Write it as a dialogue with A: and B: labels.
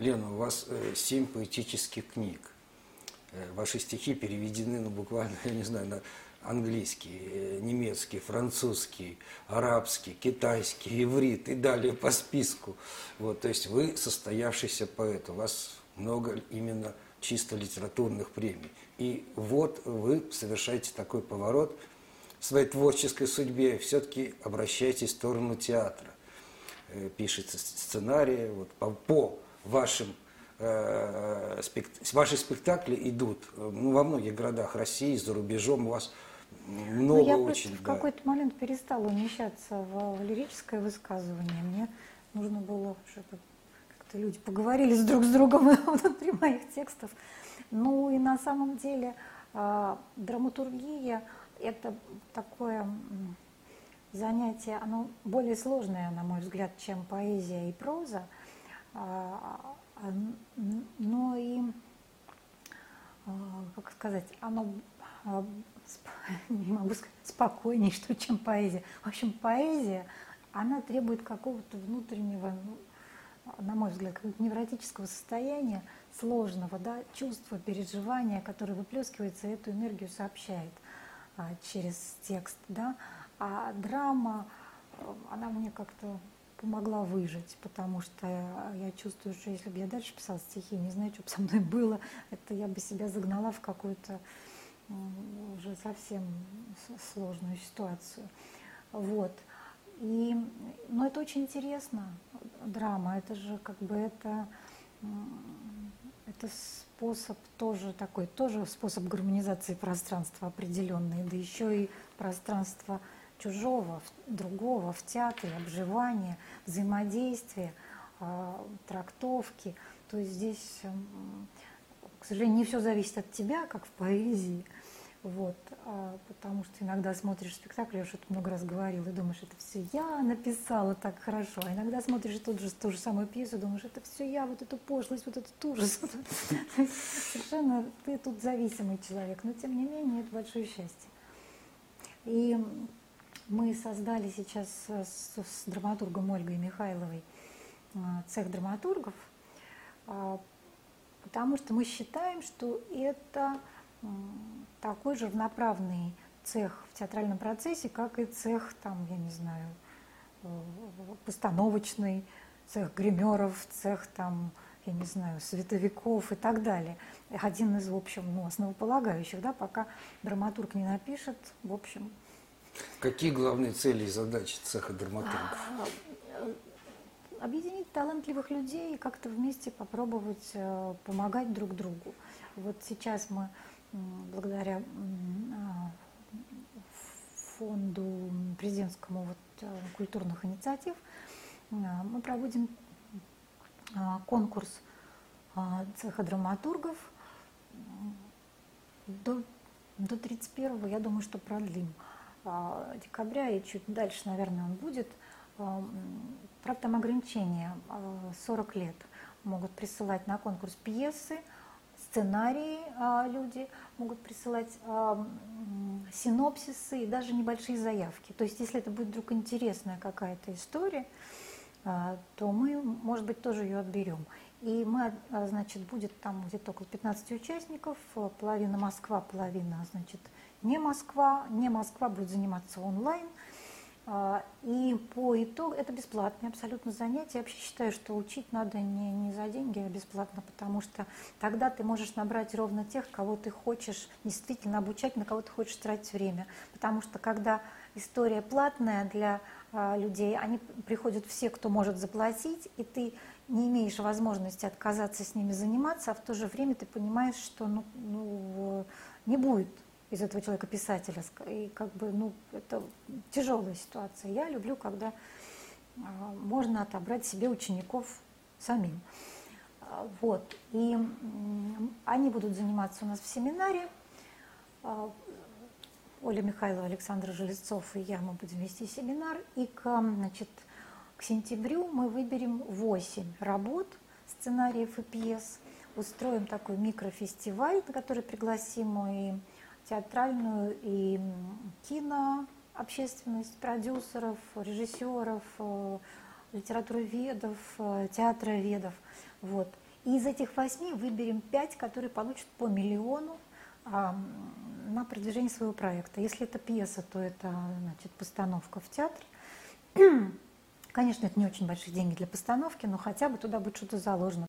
A: Лена, у вас э, семь поэтических книг. Э, ваши стихи переведены, ну, буквально, я не знаю, на английский, э, немецкий, французский, арабский, китайский, иврит и далее по списку. Вот, то есть вы состоявшийся поэт, у вас много именно чисто литературных премий. И вот вы совершаете такой поворот в своей творческой судьбе, все-таки обращаетесь в сторону театра. Пишется сценарий вот, по, по вашим э, ваши спектакли идут ну, во многих городах России, за рубежом у вас много
B: ну, я
A: очень.
B: в какой-то момент перестала умещаться в, в лирическое высказывание. Мне нужно было, чтобы как-то люди поговорили с друг с другом внутри моих текстов. Ну и на самом деле э, драматургия – это такое занятие, оно более сложное, на мой взгляд, чем поэзия и проза. А, а, но и, а, как сказать, оно не могу сказать, спокойнее, что, чем поэзия. В общем, поэзия, она требует какого-то внутреннего, ну, на мой взгляд, невротического состояния, сложного, да, чувства, переживания, которое выплескивается, и эту энергию сообщает через текст, да. А драма, она мне как-то помогла выжить, потому что я чувствую, что если бы я дальше писала стихи, не знаю, что бы со мной было, это я бы себя загнала в какую-то уже совсем сложную ситуацию. Вот. И, но это очень интересно, драма, это же как бы это, это способ тоже такой, тоже способ гармонизации пространства определенный, да еще и пространство чужого, другого в театре, обживания, взаимодействия, а, трактовки. То есть здесь, к сожалению, не все зависит от тебя, как в поэзии, вот, а, потому что иногда смотришь спектакль, я уже это много раз говорила, и думаешь, это все я написала так хорошо. А иногда смотришь тот же, ту же самую пьесу, думаешь, это все я, вот эту пошлость, вот этот ужас. Совершенно ты тут зависимый человек, но тем не менее это большое счастье. И мы создали сейчас с, с драматургом Ольгой Михайловой а, цех драматургов, а, потому что мы считаем, что это такой же равноправный цех в театральном процессе, как и цех, там, я не знаю, э, постановочный, цех гримеров, цех там, я не знаю, световиков и так далее. Один из, в общем, ну, основополагающих, да, пока драматург не напишет, в общем.
A: Какие главные цели и задачи цеха драматургов? А,
B: э, объединить талантливых людей и как-то вместе попробовать э, помогать друг другу. Вот сейчас мы благодаря а, фонду президентскому вот, э, культурных инициатив мы проводим а, конкурс цеха драматургов до, до 31 я думаю, что продлим декабря и чуть дальше, наверное, он будет. Правда, там ограничения 40 лет могут присылать на конкурс пьесы, сценарии а, люди могут присылать а, синопсисы и даже небольшие заявки. То есть, если это будет вдруг интересная какая-то история, а, то мы, может быть, тоже ее отберем. И мы, а, значит, будет там где-то около 15 участников, половина Москва, половина, значит, не Москва. Не Москва будет заниматься онлайн – а, и по итогу это бесплатное абсолютно занятие. Я вообще считаю, что учить надо не, не за деньги, а бесплатно, потому что тогда ты можешь набрать ровно тех, кого ты хочешь действительно обучать, на кого ты хочешь тратить время. Потому что когда история платная для а, людей, они приходят все, кто может заплатить, и ты не имеешь возможности отказаться с ними заниматься, а в то же время ты понимаешь, что ну, ну, не будет из этого человека писателя. И как бы, ну, это тяжелая ситуация. Я люблю, когда а, можно отобрать себе учеников самим. А, вот. И они будут заниматься у нас в семинаре. А, Оля Михайлова, Александр Железцов и я, мы будем вести семинар. И к, значит, к сентябрю мы выберем 8 работ, сценариев и пьес. Устроим такой микрофестиваль, на который пригласим и театральную и кино общественность, продюсеров, режиссеров, э, литературоведов, э, театроведов. Вот. И из этих восьми выберем пять, которые получат по миллиону а, на продвижение своего проекта. Если это пьеса, то это значит, постановка в театре. Конечно, это не очень большие деньги для постановки, но хотя бы туда будет что-то заложено.